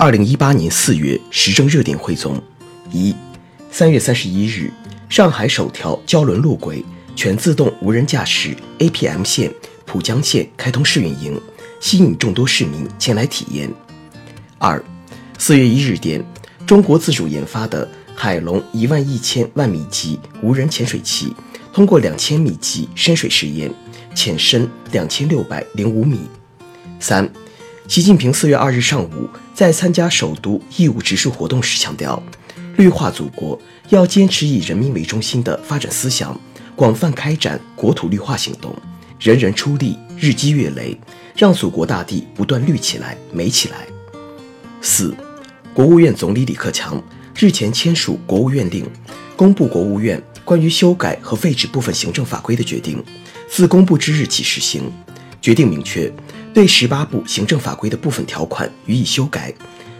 二零一八年四月时政热点汇总：一、三月三十一日，上海首条胶轮路轨全自动无人驾驶 APM 线浦江线开通试运营，吸引众多市民前来体验。二、四月一日电，中国自主研发的海龙一万一千万米级无人潜水器通过两千米级深水试验，潜深两千六百零五米。三。习近平四月二日上午在参加首都义务植树活动时强调，绿化祖国要坚持以人民为中心的发展思想，广泛开展国土绿化行动，人人出力，日积月累，让祖国大地不断绿起来、美起来。四，国务院总理李克强日前签署国务院令，公布国务院关于修改和废止部分行政法规的决定，自公布之日起实行。决定明确。对十八部行政法规的部分条款予以修改，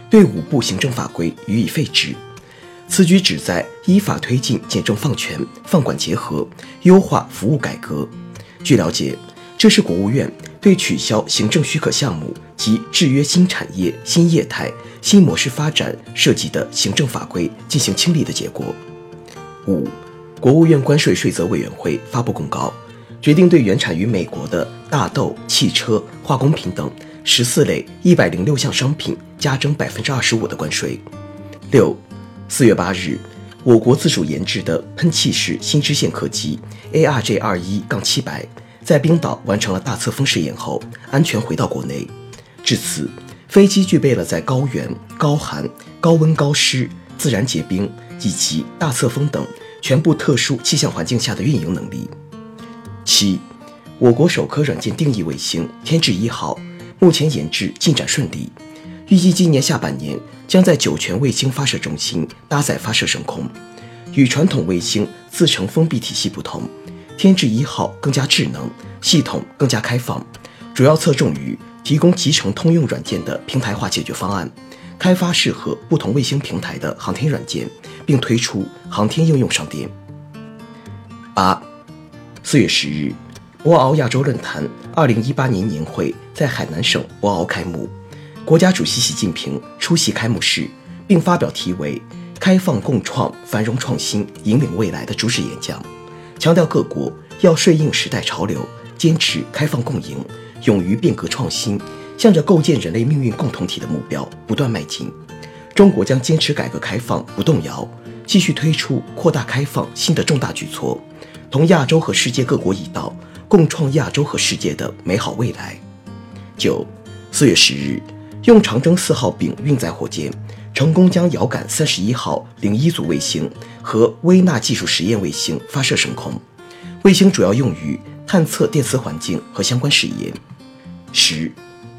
对五部行政法规予以废止。此举旨在依法推进简政放权、放管结合，优化服务改革。据了解，这是国务院对取消行政许可项目及制约新产业、新业态、新模式发展涉及的行政法规进行清理的结果。五，国务院关税税则委员会发布公告。决定对原产于美国的大豆、汽车、化工品等十四类一百零六项商品加征百分之二十五的关税。六，四月八日，我国自主研制的喷气式新支线客机 ARJ 二一杠七百在冰岛完成了大侧风试验后，安全回到国内。至此，飞机具备了在高原、高寒、高温、高湿、自然结冰以及大侧风等全部特殊气象环境下的运营能力。七，我国首颗软件定义卫星“天智一号”目前研制进展顺利，预计今年下半年将在酒泉卫星发射中心搭载发射升空。与传统卫星自成封闭体系不同，“天智一号”更加智能，系统更加开放，主要侧重于提供集成通用软件的平台化解决方案，开发适合不同卫星平台的航天软件，并推出航天应用商店。八。四月十日，博鳌亚洲论坛二零一八年年会在海南省博鳌开幕，国家主席习近平出席开幕式，并发表题为“开放共创、繁荣创新，引领未来”的主旨演讲，强调各国要顺应时代潮流，坚持开放共赢，勇于变革创新，向着构建人类命运共同体的目标不断迈进。中国将坚持改革开放不动摇，继续推出扩大开放新的重大举措。同亚洲和世界各国一道，共创亚洲和世界的美好未来。九，四月十日，用长征四号丙运载火箭成功将遥感三十一号零一组卫星和微纳技术实验卫星发射升空。卫星主要用于探测电磁环境和相关试验。十，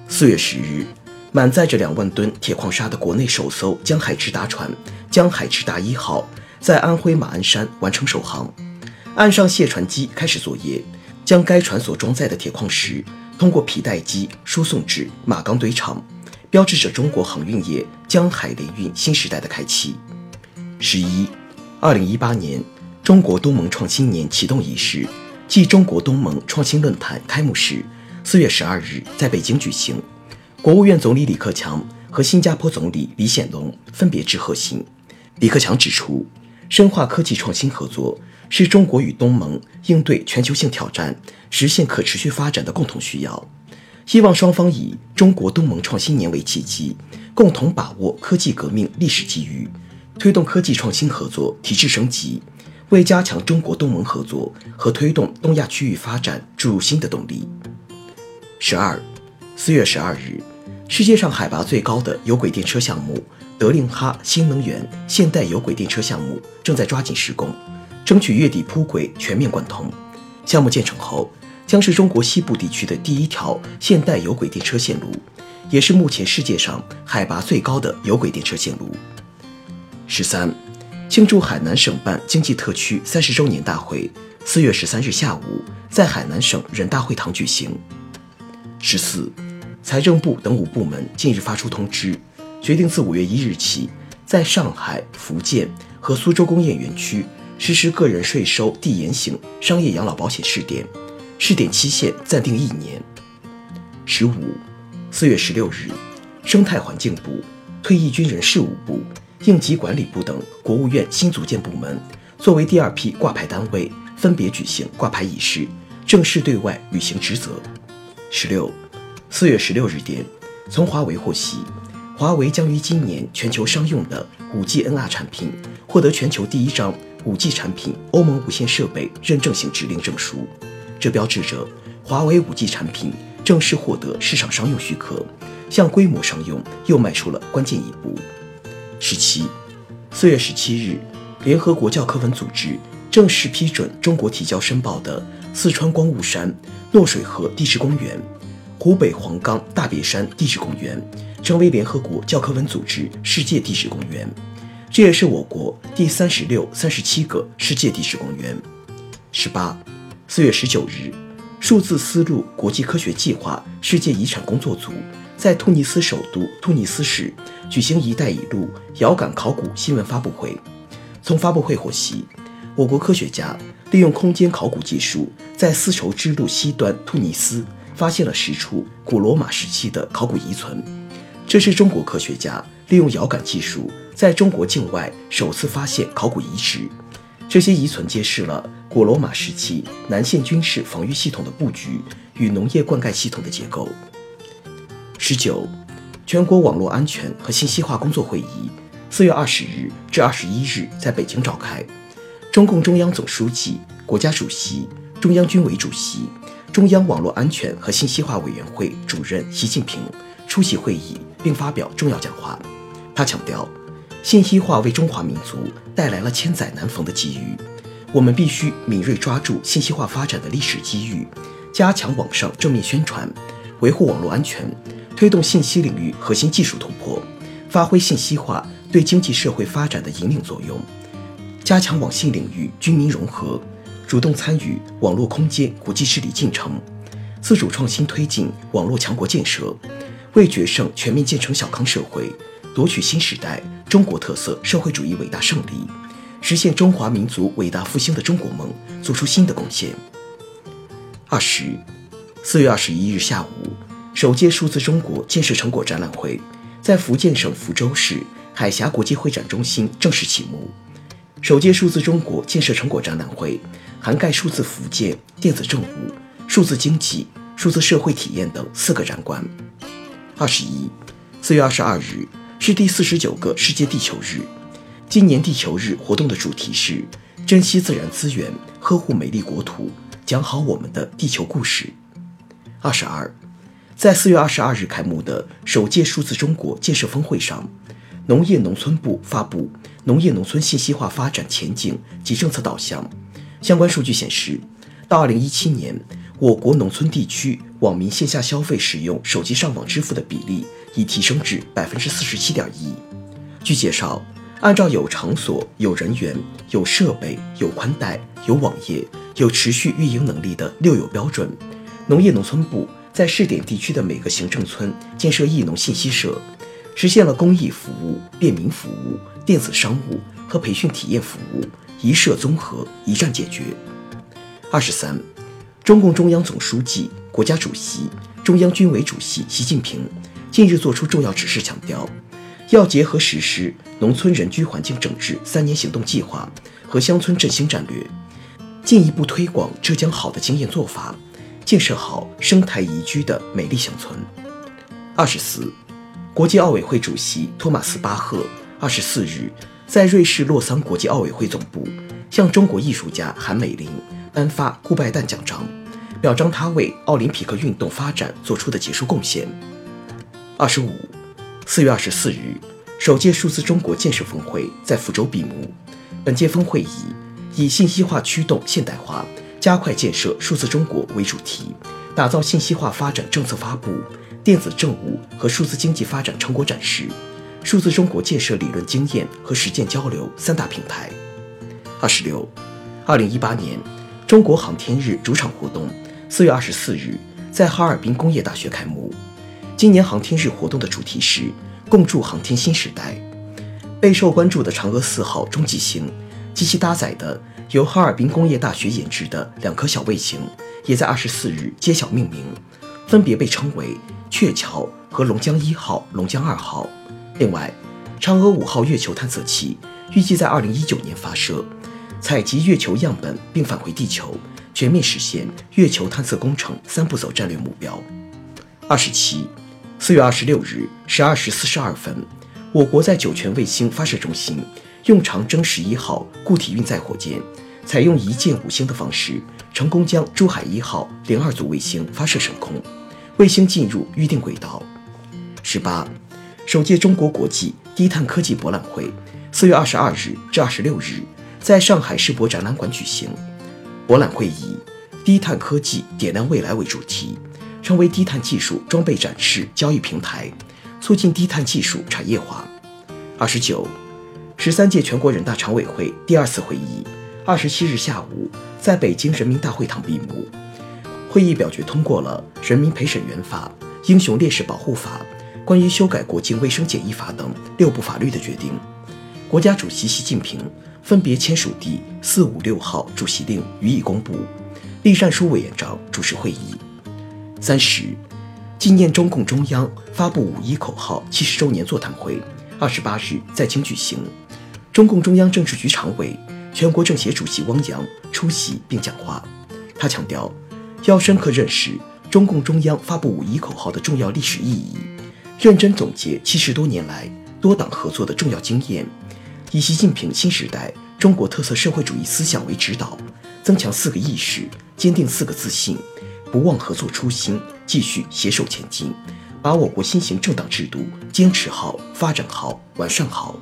四月十日，满载着两万吨铁矿砂的国内首艘江海直达船“江海直达一号”在安徽马鞍山完成首航。岸上卸船机开始作业，将该船所装载的铁矿石通过皮带机输送至马钢堆场，标志着中国航运业江海联运新时代的开启。十一，二零一八年中国东盟创新年启动仪式暨中国东盟创新论坛开幕式，四月十二日在北京举行，国务院总理李克强和新加坡总理李显龙分别致贺信。李克强指出，深化科技创新合作。是中国与东盟应对全球性挑战、实现可持续发展的共同需要。希望双方以中国东盟创新年为契机，共同把握科技革命历史机遇，推动科技创新合作提质升级，为加强中国东盟合作和推动东亚区域发展注入新的动力。十二，四月十二日，世界上海拔最高的有轨电车项目——德令哈新能源现代有轨电车项目正在抓紧施工。争取月底铺轨全面贯通。项目建成后，将是中国西部地区的第一条现代有轨电车线路，也是目前世界上海拔最高的有轨电车线路。十三，庆祝海南省办经济特区三十周年大会，四月十三日下午在海南省人大会堂举行。十四，财政部等五部门近日发出通知，决定自五月一日起，在上海、福建和苏州工业园区实施个人税收递延型商业养老保险试点，试点期限暂定一年。十五，四月十六日，生态环境部、退役军人事务部。应急管理部等国务院新组建部门，作为第二批挂牌单位，分别举行挂牌仪式，正式对外履行职责。十六，四月十六日电，从华为获悉，华为将于今年全球商用的 5G NR 产品获得全球第一张 5G 产品欧盟无线设备认证型指令证书，这标志着华为 5G 产品正式获得市场商用许可，向规模商用又迈出了关键一步。十七，四月十七日，联合国教科文组织正式批准中国提交申报的四川光雾山诺水河地质公园、湖北黄冈大别山地质公园成为联合国教科文组织世界地质公园，这也是我国第三十六、三十七个世界地质公园。十八，四月十九日，数字丝路国际科学计划世界遗产工作组。在突尼斯首都突尼斯市举行“一带一路”遥感考古新闻发布会。从发布会获悉，我国科学家利用空间考古技术，在丝绸之路西端突尼斯发现了十处古罗马时期的考古遗存。这是中国科学家利用遥感技术在中国境外首次发现考古遗址。这些遗存揭示了古罗马时期南线军事防御系统的布局与农业灌溉系统的结构。十九，全国网络安全和信息化工作会议，四月二十日至二十一日在北京召开。中共中央总书记、国家主席、中央军委主席、中央网络安全和信息化委员会主任习近平出席会议并发表重要讲话。他强调，信息化为中华民族带来了千载难逢的机遇，我们必须敏锐抓住信息化发展的历史机遇，加强网上正面宣传，维护网络安全。推动信息领域核心技术突破，发挥信息化对经济社会发展的引领作用，加强网信领域军民融合，主动参与网络空间国际治理进程，自主创新推进网络强国建设，为决胜全面建成小康社会、夺取新时代中国特色社会主义伟大胜利、实现中华民族伟大复兴的中国梦做出新的贡献。二十，四月二十一日下午。首届数字中国建设成果展览会在福建省福州市海峡国际会展中心正式启幕。首届数字中国建设成果展览会涵盖数字福建、电子政务、数字经济、数字社会体验等四个展馆。二十一，四月二十二日是第四十九个世界地球日。今年地球日活动的主题是珍惜自然资源，呵护美丽国土，讲好我们的地球故事。二十二。在四月二十二日开幕的首届数字中国建设峰会上，农业农村部发布农业农村信息化发展前景及政策导向。相关数据显示，到二零一七年，我国农村地区网民线下消费使用手机上网支付的比例已提升至百分之四十七点一。据介绍，按照有场所、有人员、有设备、有宽带、有网页、有持续运营能力的六有标准，农业农村部。在试点地区的每个行政村建设义农信息社，实现了公益服务、便民服务、电子商务和培训体验服务一社综合、一站解决。二十三，中共中央总书记、国家主席、中央军委主席习近平近日作出重要指示，强调要结合实施农村人居环境整治三年行动计划和乡村振兴战略，进一步推广浙江好的经验做法。建设好生态宜居的美丽乡村。二十四，国际奥委会主席托马斯巴赫二十四日在瑞士洛桑国际奥委会总部向中国艺术家韩美林颁发顾拜旦奖章，表彰他为奥林匹克运动发展做出的杰出贡献。二十五，四月二十四日，首届数字中国建设峰会在福州闭幕。本届峰会以以信息化驱动现代化。加快建设数字中国为主题，打造信息化发展政策发布、电子政务和数字经济发展成果展示、数字中国建设理论经验和实践交流三大平台。二十六，二零一八年中国航天日主场活动四月二十四日在哈尔滨工业大学开幕。今年航天日活动的主题是“共筑航天新时代”。备受关注的嫦娥四号中继星及其搭载的由哈尔滨工业大学研制的两颗小卫星，也在二十四日揭晓命名，分别被称为“鹊桥”和“龙江一号”、“龙江二号”。另外，嫦娥五号月球探测器预计在二零一九年发射，采集月球样本并返回地球，全面实现月球探测工程三步走战略目标。二十七。四月二十六日十二时四十二分，我国在酒泉卫星发射中心用长征十一号固体运载火箭，采用一箭五星的方式，成功将珠海一号零二组卫星发射升空，卫星进入预定轨道。十八，首届中国国际低碳科技博览会四月二十二日至二十六日在上海世博展览馆举行，博览会以“低碳科技点亮未来”为主题。成为低碳技术装备展示交易平台，促进低碳技术产业化。二十九，十三届全国人大常委会第二次会议二十七日下午在北京人民大会堂闭幕。会议表决通过了《人民陪审员法》《英雄烈士保护法》《关于修改国境卫生检疫法》等六部法律的决定。国家主席习近平分别签署第四五六号主席令予以公布。栗战书委员长主持会议。三十，纪念中共中央发布五一口号七十周年座谈会，二十八日在京举行。中共中央政治局常委、全国政协主席汪洋出席并讲话。他强调，要深刻认识中共中央发布五一口号的重要历史意义，认真总结七十多年来多党合作的重要经验，以习近平新时代中国特色社会主义思想为指导，增强四个意识，坚定四个自信。不忘合作初心，继续携手前进，把我国新型政党制度坚持好、发展好、完善好。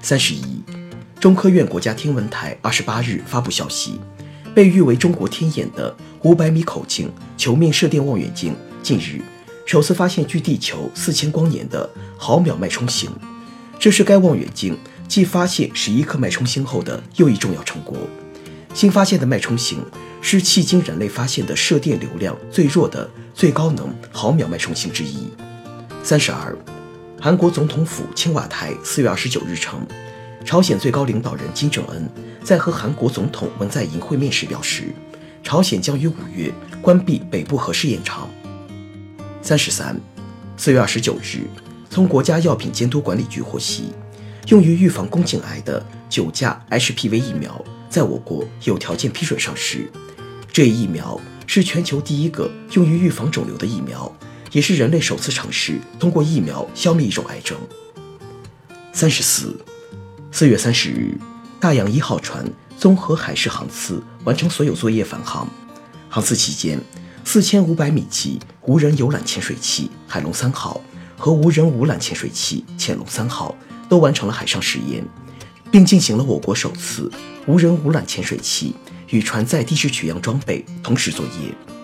三十一，中科院国家天文台二十八日发布消息，被誉为中国天眼的五百米口径球面射电望远镜近日首次发现距地球四千光年的毫秒脉冲星，这是该望远镜继发现十一颗脉冲星后的又一重要成果。新发现的脉冲星。是迄今人类发现的射电流量最弱的最高能毫秒脉冲星之一。三十二，韩国总统府青瓦台四月二十九日称，朝鲜最高领导人金正恩在和韩国总统文在寅会面时表示，朝鲜将于五月关闭北部核试验场。三十三，四月二十九日，从国家药品监督管理局获悉，用于预防宫颈癌的九价 HPV 疫苗在我国有条件批准上市。这一疫苗是全球第一个用于预防肿瘤的疫苗，也是人类首次尝试通过疫苗消灭一种癌症。三十四，四月三十日，大洋一号船综合海事航次完成所有作业返航。航次期间，四千五百米级无人游览潜水器海龙三号和无人无缆潜水器潜龙三号都完成了海上实验，并进行了我国首次无人无缆潜水器。与船载地质取样装备同时作业。